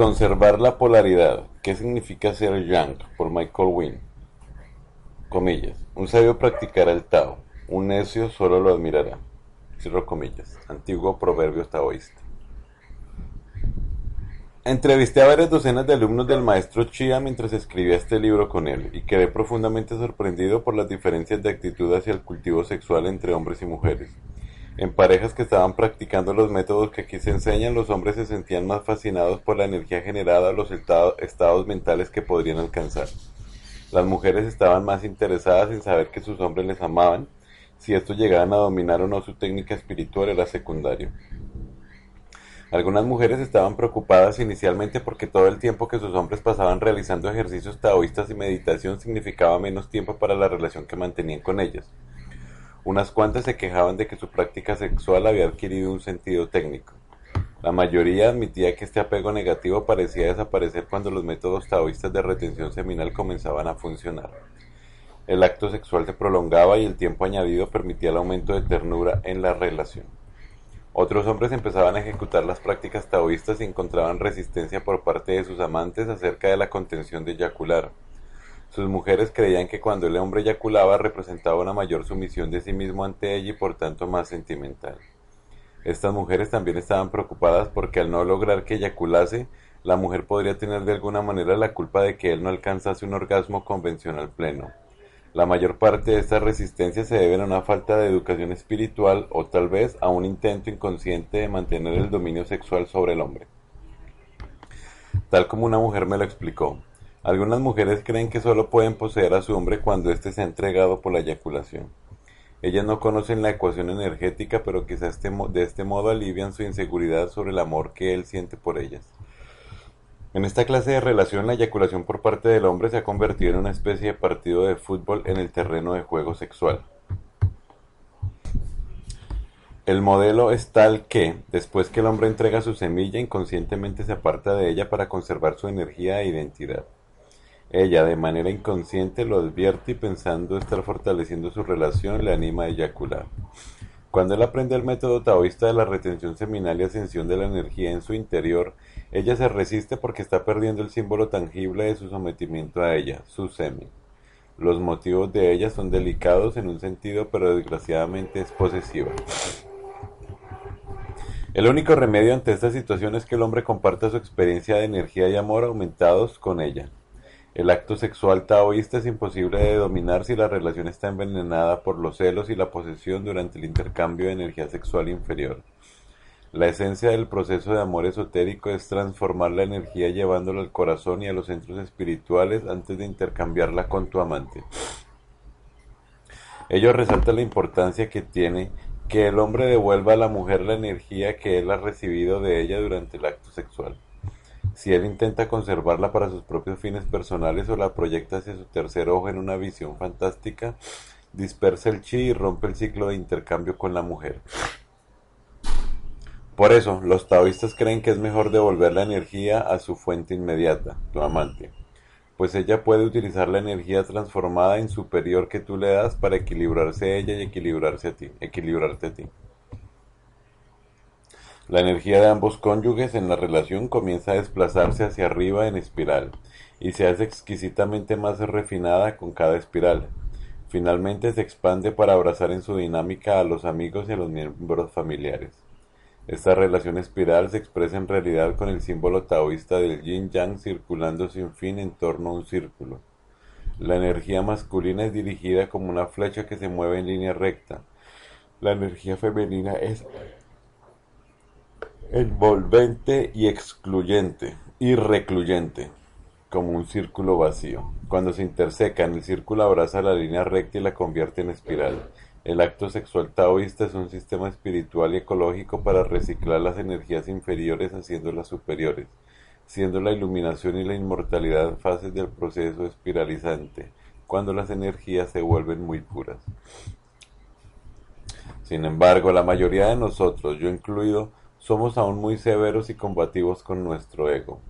Conservar la polaridad. ¿Qué significa ser yang? Por Michael Wynne. Comillas. Un sabio practicará el Tao. Un necio solo lo admirará. Cierro comillas. Antiguo proverbio taoísta. Entrevisté a varias docenas de alumnos del maestro Chia mientras escribía este libro con él y quedé profundamente sorprendido por las diferencias de actitud hacia el cultivo sexual entre hombres y mujeres. En parejas que estaban practicando los métodos que aquí se enseñan, los hombres se sentían más fascinados por la energía generada los estados mentales que podrían alcanzar. Las mujeres estaban más interesadas en saber que sus hombres les amaban, si estos llegaban a dominar o no su técnica espiritual era secundario. Algunas mujeres estaban preocupadas inicialmente porque todo el tiempo que sus hombres pasaban realizando ejercicios taoístas y meditación significaba menos tiempo para la relación que mantenían con ellas. Unas cuantas se quejaban de que su práctica sexual había adquirido un sentido técnico. La mayoría admitía que este apego negativo parecía desaparecer cuando los métodos taoístas de retención seminal comenzaban a funcionar. El acto sexual se prolongaba y el tiempo añadido permitía el aumento de ternura en la relación. Otros hombres empezaban a ejecutar las prácticas taoístas y encontraban resistencia por parte de sus amantes acerca de la contención de eyacular. Sus mujeres creían que cuando el hombre eyaculaba representaba una mayor sumisión de sí mismo ante ella y por tanto más sentimental. Estas mujeres también estaban preocupadas porque al no lograr que eyaculase, la mujer podría tener de alguna manera la culpa de que él no alcanzase un orgasmo convencional pleno. La mayor parte de estas resistencias se deben a una falta de educación espiritual o tal vez a un intento inconsciente de mantener el dominio sexual sobre el hombre. Tal como una mujer me lo explicó, algunas mujeres creen que solo pueden poseer a su hombre cuando éste se ha entregado por la eyaculación. Ellas no conocen la ecuación energética, pero quizás este de este modo alivian su inseguridad sobre el amor que él siente por ellas. En esta clase de relación, la eyaculación por parte del hombre se ha convertido en una especie de partido de fútbol en el terreno de juego sexual. El modelo es tal que, después que el hombre entrega su semilla, inconscientemente se aparta de ella para conservar su energía e identidad. Ella, de manera inconsciente, lo advierte y pensando estar fortaleciendo su relación, le anima a eyacular. Cuando él aprende el método taoísta de la retención seminal y ascensión de la energía en su interior, ella se resiste porque está perdiendo el símbolo tangible de su sometimiento a ella, su semen. Los motivos de ella son delicados en un sentido, pero desgraciadamente es posesiva. El único remedio ante esta situación es que el hombre comparta su experiencia de energía y amor aumentados con ella. El acto sexual taoísta es imposible de dominar si la relación está envenenada por los celos y la posesión durante el intercambio de energía sexual inferior. La esencia del proceso de amor esotérico es transformar la energía llevándola al corazón y a los centros espirituales antes de intercambiarla con tu amante. Ello resalta la importancia que tiene que el hombre devuelva a la mujer la energía que él ha recibido de ella durante el acto sexual. Si él intenta conservarla para sus propios fines personales o la proyecta hacia su tercer ojo en una visión fantástica, dispersa el chi y rompe el ciclo de intercambio con la mujer. Por eso, los taoístas creen que es mejor devolver la energía a su fuente inmediata, tu amante, pues ella puede utilizar la energía transformada en superior que tú le das para equilibrarse a ella y equilibrarse a ti, equilibrarte a ti. La energía de ambos cónyuges en la relación comienza a desplazarse hacia arriba en espiral y se hace exquisitamente más refinada con cada espiral. Finalmente se expande para abrazar en su dinámica a los amigos y a los miembros familiares. Esta relación espiral se expresa en realidad con el símbolo taoísta del yin-yang circulando sin fin en torno a un círculo. La energía masculina es dirigida como una flecha que se mueve en línea recta. La energía femenina es envolvente y excluyente y recluyente, como un círculo vacío. Cuando se intersecan, el círculo abraza la línea recta y la convierte en espiral. El acto sexual taoísta es un sistema espiritual y ecológico para reciclar las energías inferiores haciéndolas superiores, siendo la iluminación y la inmortalidad fases del proceso espiralizante, cuando las energías se vuelven muy puras. Sin embargo, la mayoría de nosotros, yo incluido, somos aún muy severos y combativos con nuestro ego.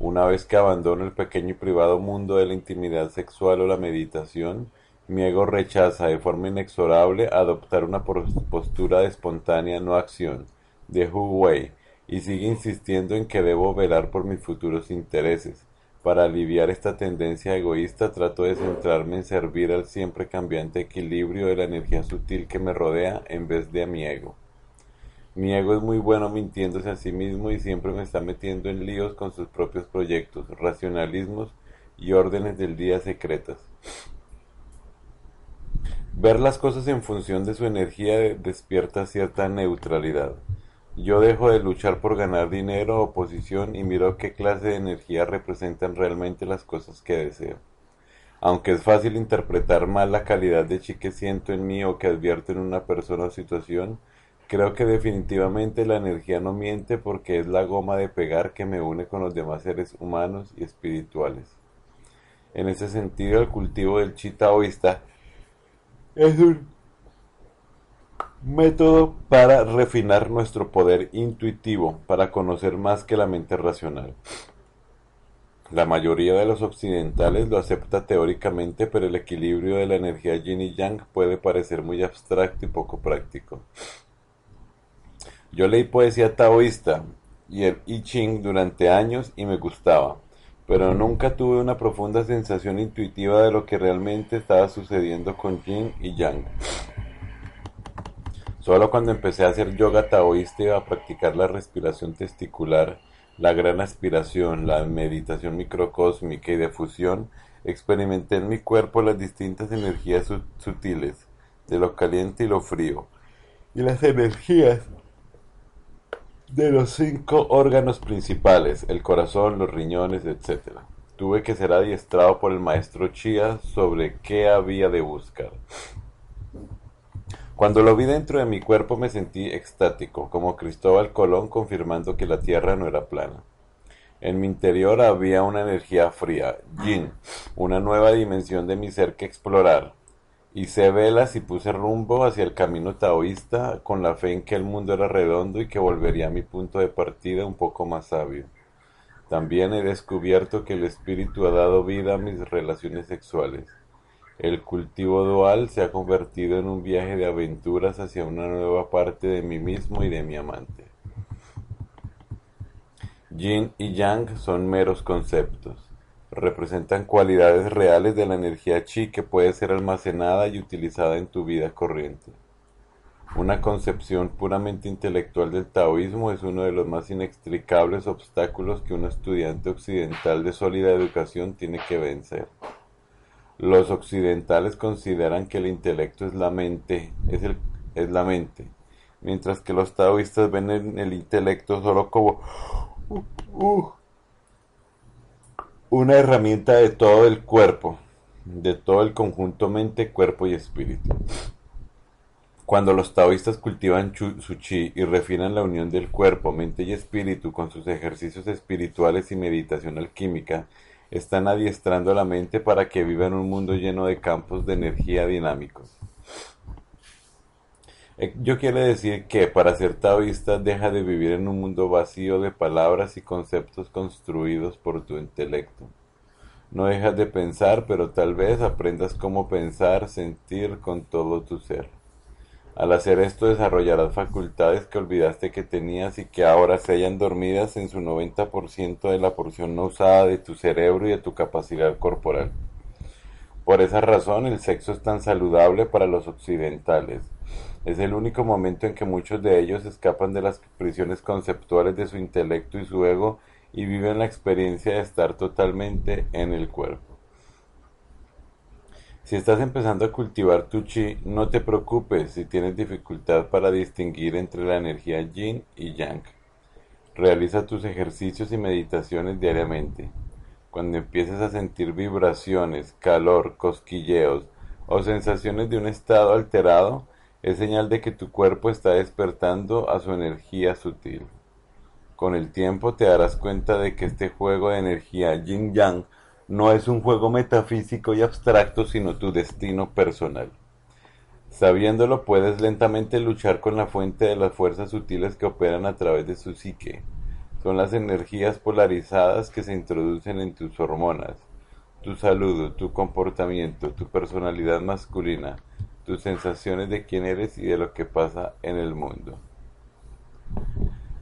Una vez que abandono el pequeño y privado mundo de la intimidad sexual o la meditación, mi ego rechaza de forma inexorable adoptar una postura de espontánea no acción, de Hu Wei, y sigue insistiendo en que debo velar por mis futuros intereses. Para aliviar esta tendencia egoísta trato de centrarme en servir al siempre cambiante equilibrio de la energía sutil que me rodea en vez de a mi ego. Mi ego es muy bueno mintiéndose a sí mismo y siempre me está metiendo en líos con sus propios proyectos, racionalismos y órdenes del día secretas. Ver las cosas en función de su energía despierta cierta neutralidad. Yo dejo de luchar por ganar dinero o posición y miro qué clase de energía representan realmente las cosas que deseo. Aunque es fácil interpretar mal la calidad de chi que siento en mí o que advierto en una persona o situación, Creo que definitivamente la energía no miente porque es la goma de pegar que me une con los demás seres humanos y espirituales. En ese sentido, el cultivo del chi taoísta es un método para refinar nuestro poder intuitivo, para conocer más que la mente racional. La mayoría de los occidentales lo acepta teóricamente, pero el equilibrio de la energía yin y yang puede parecer muy abstracto y poco práctico. Yo leí poesía taoísta y el I Ching durante años y me gustaba, pero nunca tuve una profunda sensación intuitiva de lo que realmente estaba sucediendo con Yin y Yang. Solo cuando empecé a hacer yoga taoísta y a practicar la respiración testicular, la gran aspiración, la meditación microcósmica y de fusión, experimenté en mi cuerpo las distintas energías sutiles, de lo caliente y lo frío, y las energías de los cinco órganos principales, el corazón, los riñones, etc. Tuve que ser adiestrado por el maestro Chia sobre qué había de buscar. Cuando lo vi dentro de mi cuerpo me sentí extático, como Cristóbal Colón confirmando que la Tierra no era plana. En mi interior había una energía fría, yin, una nueva dimensión de mi ser que explorar, Hice velas y puse rumbo hacia el camino taoísta con la fe en que el mundo era redondo y que volvería a mi punto de partida un poco más sabio. También he descubierto que el espíritu ha dado vida a mis relaciones sexuales. El cultivo dual se ha convertido en un viaje de aventuras hacia una nueva parte de mí mismo y de mi amante. Yin y Yang son meros conceptos representan cualidades reales de la energía chi que puede ser almacenada y utilizada en tu vida corriente. Una concepción puramente intelectual del taoísmo es uno de los más inextricables obstáculos que un estudiante occidental de sólida educación tiene que vencer. Los occidentales consideran que el intelecto es la mente, es, el, es la mente, mientras que los taoístas ven el, intelecto solo como uh, uh, una herramienta de todo el cuerpo, de todo el conjunto mente, cuerpo y espíritu. Cuando los taoístas cultivan su chi y refinan la unión del cuerpo, mente y espíritu con sus ejercicios espirituales y meditación alquímica, están adiestrando la mente para que viva en un mundo lleno de campos de energía dinámicos. Eh, yo quiero decir que para ser taoísta deja de vivir en un mundo vacío de palabras y conceptos construidos por tu intelecto. No dejas de pensar, pero tal vez aprendas cómo pensar, sentir con todo tu ser. Al hacer esto desarrollarás facultades que olvidaste que tenías y que ahora se hallan dormidas en su 90% de la porción no usada de tu cerebro y de tu capacidad corporal. Por esa razón el sexo es tan saludable para los occidentales es el único momento en que muchos de ellos escapan de las prisiones conceptuales de su intelecto y su ego y viven la experiencia de estar totalmente en el cuerpo. Si estás empezando a cultivar tu chi, no te preocupes si tienes dificultad para distinguir entre la energía yin y yang. Realiza tus ejercicios y meditaciones diariamente. Cuando empieces a sentir vibraciones, calor, cosquilleos o sensaciones de un estado alterado, es señal de que tu cuerpo está despertando a su energía sutil. Con el tiempo te darás cuenta de que este juego de energía yin-yang no es un juego metafísico y abstracto, sino tu destino personal. Sabiéndolo, puedes lentamente luchar con la fuente de las fuerzas sutiles que operan a través de su psique. Son las energías polarizadas que se introducen en tus hormonas, tu salud, tu comportamiento, tu personalidad masculina, tus sensaciones de quién eres y de lo que pasa en el mundo.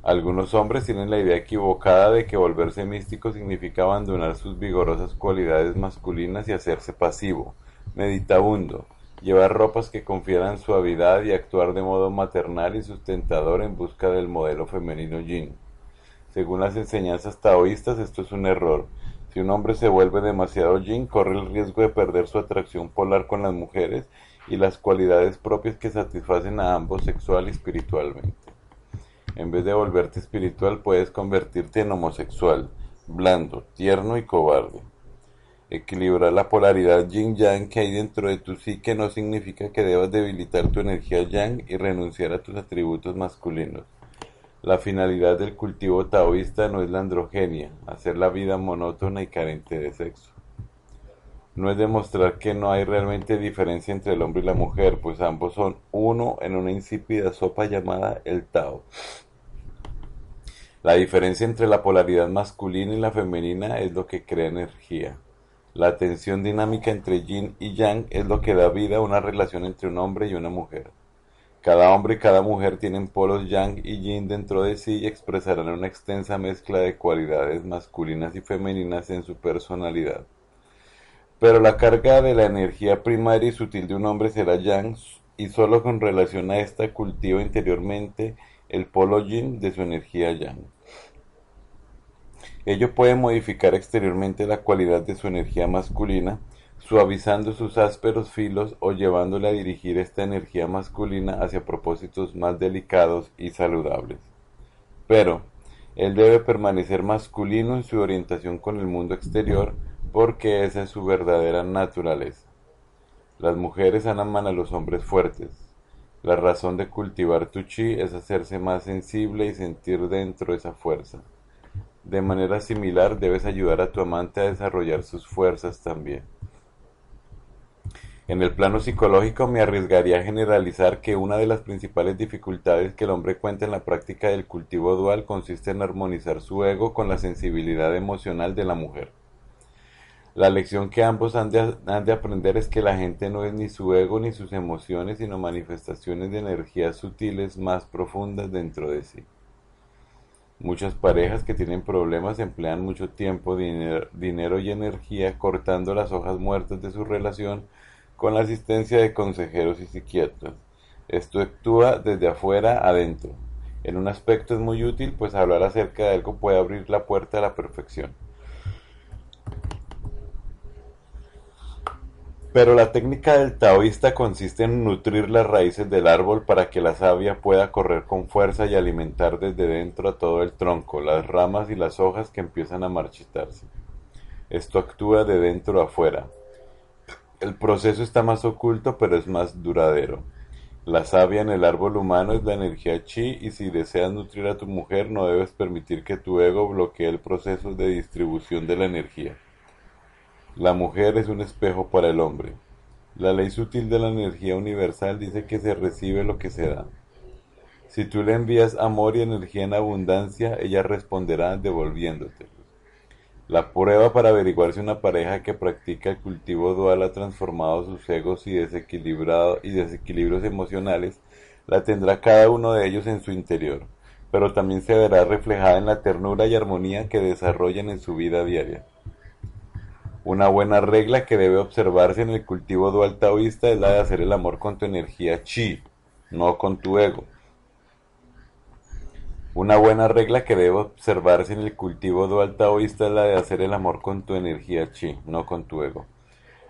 Algunos hombres tienen la idea equivocada de que volverse místico significa abandonar sus vigorosas cualidades masculinas y hacerse pasivo, meditabundo, llevar ropas que confieran suavidad y actuar de modo maternal y sustentador en busca del modelo femenino yin. Según las enseñanzas taoístas, esto es un error. Si un hombre se vuelve demasiado yin, corre el riesgo de perder su atracción polar con las mujeres y las cualidades propias que satisfacen a ambos sexual y espiritualmente. En vez de volverte espiritual, puedes convertirte en homosexual, blando, tierno y cobarde. Equilibrar la polaridad yin-yang que hay dentro de tu psique no significa que debas debilitar tu energía yang y renunciar a tus atributos masculinos. La finalidad del cultivo taoísta no es la androgenia, hacer la vida monótona y carente de sexo. No es demostrar que no hay realmente diferencia entre el hombre y la mujer, pues ambos son uno en una insípida sopa llamada el Tao. La diferencia entre la polaridad masculina y la femenina es lo que crea energía. La tensión dinámica entre yin y yang es lo que da vida a una relación entre un hombre y una mujer. Cada hombre y cada mujer tienen polos yang y yin dentro de sí y expresarán una extensa mezcla de cualidades masculinas y femeninas en su personalidad. Pero la carga de la energía primaria y sutil de un hombre será yang y solo con relación a esta cultiva interiormente el polo yin de su energía yang. Ello puede modificar exteriormente la cualidad de su energía masculina, suavizando sus ásperos filos o llevándole a dirigir esta energía masculina hacia propósitos más delicados y saludables. Pero, él debe permanecer masculino en su orientación con el mundo exterior, porque esa es su verdadera naturaleza. Las mujeres aman a los hombres fuertes. La razón de cultivar tu chi es hacerse más sensible y sentir dentro esa fuerza. De manera similar debes ayudar a tu amante a desarrollar sus fuerzas también. En el plano psicológico me arriesgaría a generalizar que una de las principales dificultades que el hombre cuenta en la práctica del cultivo dual consiste en armonizar su ego con la sensibilidad emocional de la mujer. La lección que ambos han de, aprender es que la gente no es ni su ego ni sus emociones, sino manifestaciones de energías sutiles más profundas dentro de sí. Muchas parejas que tienen problemas emplean mucho tiempo, dinero y energía cortando las hojas muertas de su relación con la asistencia de consejeros y psiquiatras. Esto actúa desde afuera adentro. En un aspecto es muy útil, pues hablar acerca de algo puede abrir la puerta a la perfección. Pero la técnica del taoísta consiste en nutrir las raíces del árbol para que la savia pueda correr con fuerza y alimentar desde dentro a todo el tronco, las ramas y las hojas que empiezan a marchitarse. Esto actúa de dentro a afuera. El proceso está más oculto pero es más duradero. La savia en el árbol humano es la energía chi y si deseas nutrir a tu mujer no debes permitir que tu ego bloquee el proceso de distribución de la energía. La mujer es un espejo para el hombre. La ley sutil de la energía universal dice que se recibe lo que se da. Si tú le envías amor y energía en abundancia, ella responderá devolviéndote. La prueba para averiguar si una pareja que practica el cultivo dual ha transformado sus egos y, y desequilibrios emocionales la tendrá cada uno de ellos en su interior, pero también se verá reflejada en la ternura y armonía que desarrollan en su vida diaria. Una buena regla que debe observarse en el cultivo dual taoísta es la de hacer el amor con tu energía chi, no con tu ego. Una buena regla que debe observarse en el cultivo dual taoísta es la de hacer el amor con tu energía chi, no con tu ego.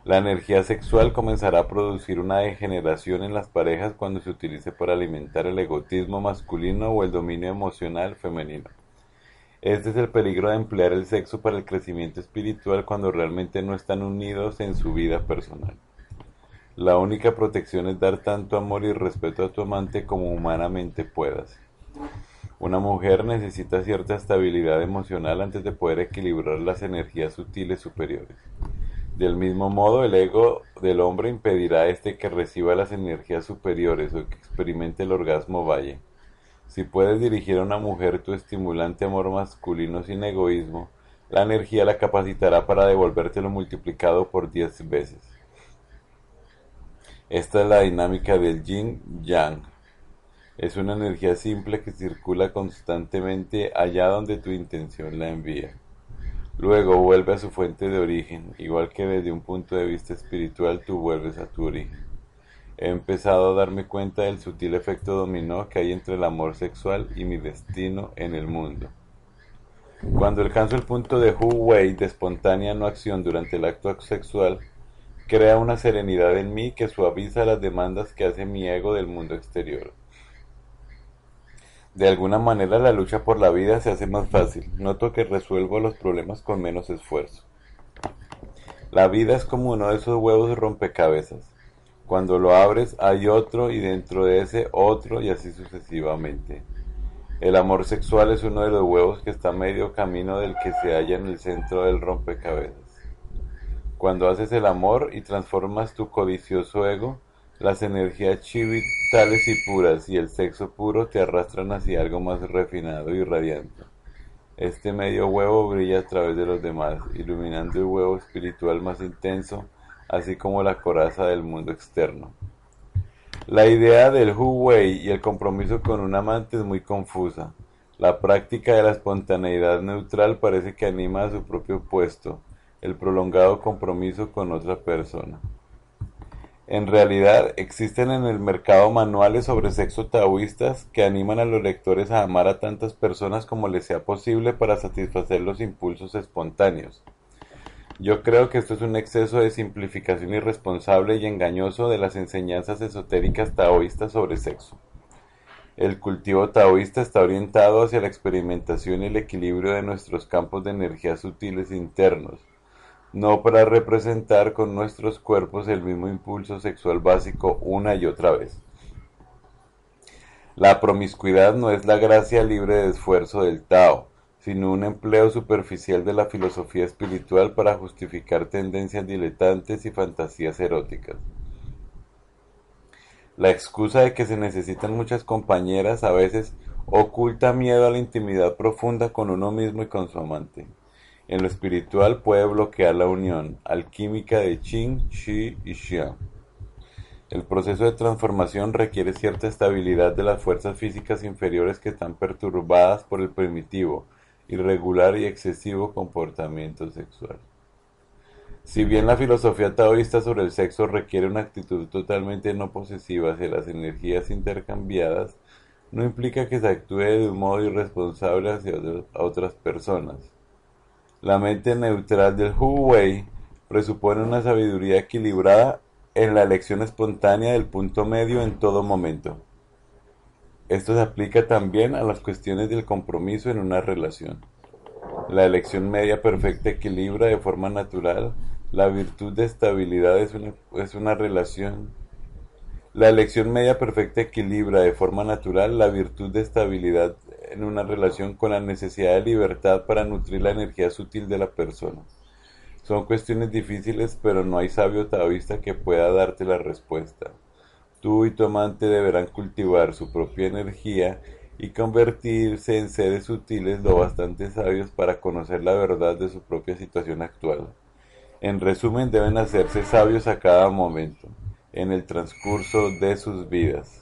La energía sexual comenzará a producir una degeneración en las parejas cuando se utilice para alimentar el egotismo masculino o el dominio emocional femenino. Este es el peligro de emplear el sexo para el crecimiento espiritual cuando realmente no están unidos en su vida personal. La única protección es dar tanto amor y respeto a tu amante como humanamente puedas. Una mujer necesita cierta estabilidad emocional antes de poder equilibrar las energías sutiles superiores. Del mismo modo, el ego del hombre impedirá a este que reciba las energías superiores o que experimente el orgasmo valle. Si puedes dirigir a una mujer tu estimulante amor masculino sin egoísmo, la energía la capacitará para devolvértelo multiplicado por diez veces. Esta es la dinámica del yin-yang. Es una energía simple que circula constantemente allá donde tu intención la envía. Luego vuelve a su fuente de origen, igual que desde un punto de vista espiritual tú vuelves a tu origen. He empezado a darme cuenta del sutil efecto dominó que hay entre el amor sexual y mi destino en el mundo. Cuando alcanzo el punto de Hu Wei de espontánea no acción durante el acto sexual, crea una serenidad en mí que suaviza las demandas que hace mi ego del mundo exterior. De alguna manera la lucha por la vida se hace más fácil. Noto que resuelvo los problemas con menos esfuerzo. La vida es como uno de esos huevos rompecabezas. Cuando lo abres hay otro y dentro de ese otro y así sucesivamente. El amor sexual es uno de los huevos que está medio camino del que se halla en el centro del rompecabezas. Cuando haces el amor y transformas tu codicioso ego, las energías chi vitales y puras y el sexo puro te arrastran hacia algo más refinado y radiante. Este medio huevo brilla a través de los demás, iluminando el huevo espiritual más intenso, así como la coraza del mundo externo. La idea del Hu Wei y el compromiso con un amante es muy confusa. La práctica de la espontaneidad neutral parece que anima a su propio puesto, el prolongado compromiso con otra persona. En realidad, existen en el mercado manuales sobre sexo taoístas que animan a los lectores a amar a tantas personas como les sea posible para satisfacer los impulsos espontáneos. Yo creo que esto es un exceso de simplificación irresponsable y engañoso de las enseñanzas esotéricas taoístas sobre sexo. El cultivo taoísta está orientado hacia la experimentación y el equilibrio de nuestros campos de energía sutiles internos, no para representar con nuestros cuerpos el mismo impulso sexual básico una y otra vez. La promiscuidad no es la gracia libre de esfuerzo del Tao, sino un empleo superficial de la filosofía espiritual para justificar tendencias diletantes y fantasías eróticas. La excusa de que se necesitan muchas compañeras a veces oculta miedo a la intimidad profunda con uno mismo y con su amante. En lo espiritual puede bloquear la unión alquímica de Qin, Shi y Xiang. El proceso de transformación requiere cierta estabilidad de las fuerzas físicas inferiores que están perturbadas por el primitivo, irregular y excesivo comportamiento sexual. Si bien la filosofía taoísta sobre el sexo requiere una actitud totalmente no posesiva hacia las energías intercambiadas, no implica que se actúe de un modo irresponsable hacia otras personas. La mente neutral del Hu Wei presupone una sabiduría equilibrada en la elección espontánea del punto medio en todo momento. Esto se aplica también a las cuestiones del compromiso en una relación. La elección media perfecta equilibra de forma natural la virtud de estabilidad es una, es una relación. La elección media perfecta equilibra de forma natural la virtud de estabilidad en una relación con la necesidad de libertad para nutrir la energía sutil de la persona. Son cuestiones difíciles, pero no hay sabio taoísta que pueda darte la respuesta. Tú y tu amante deberán cultivar su propia energía y convertirse en seres sutiles lo bastante sabios para conocer la verdad de su propia situación actual. En resumen, deben hacerse sabios a cada momento, en el transcurso de sus vidas.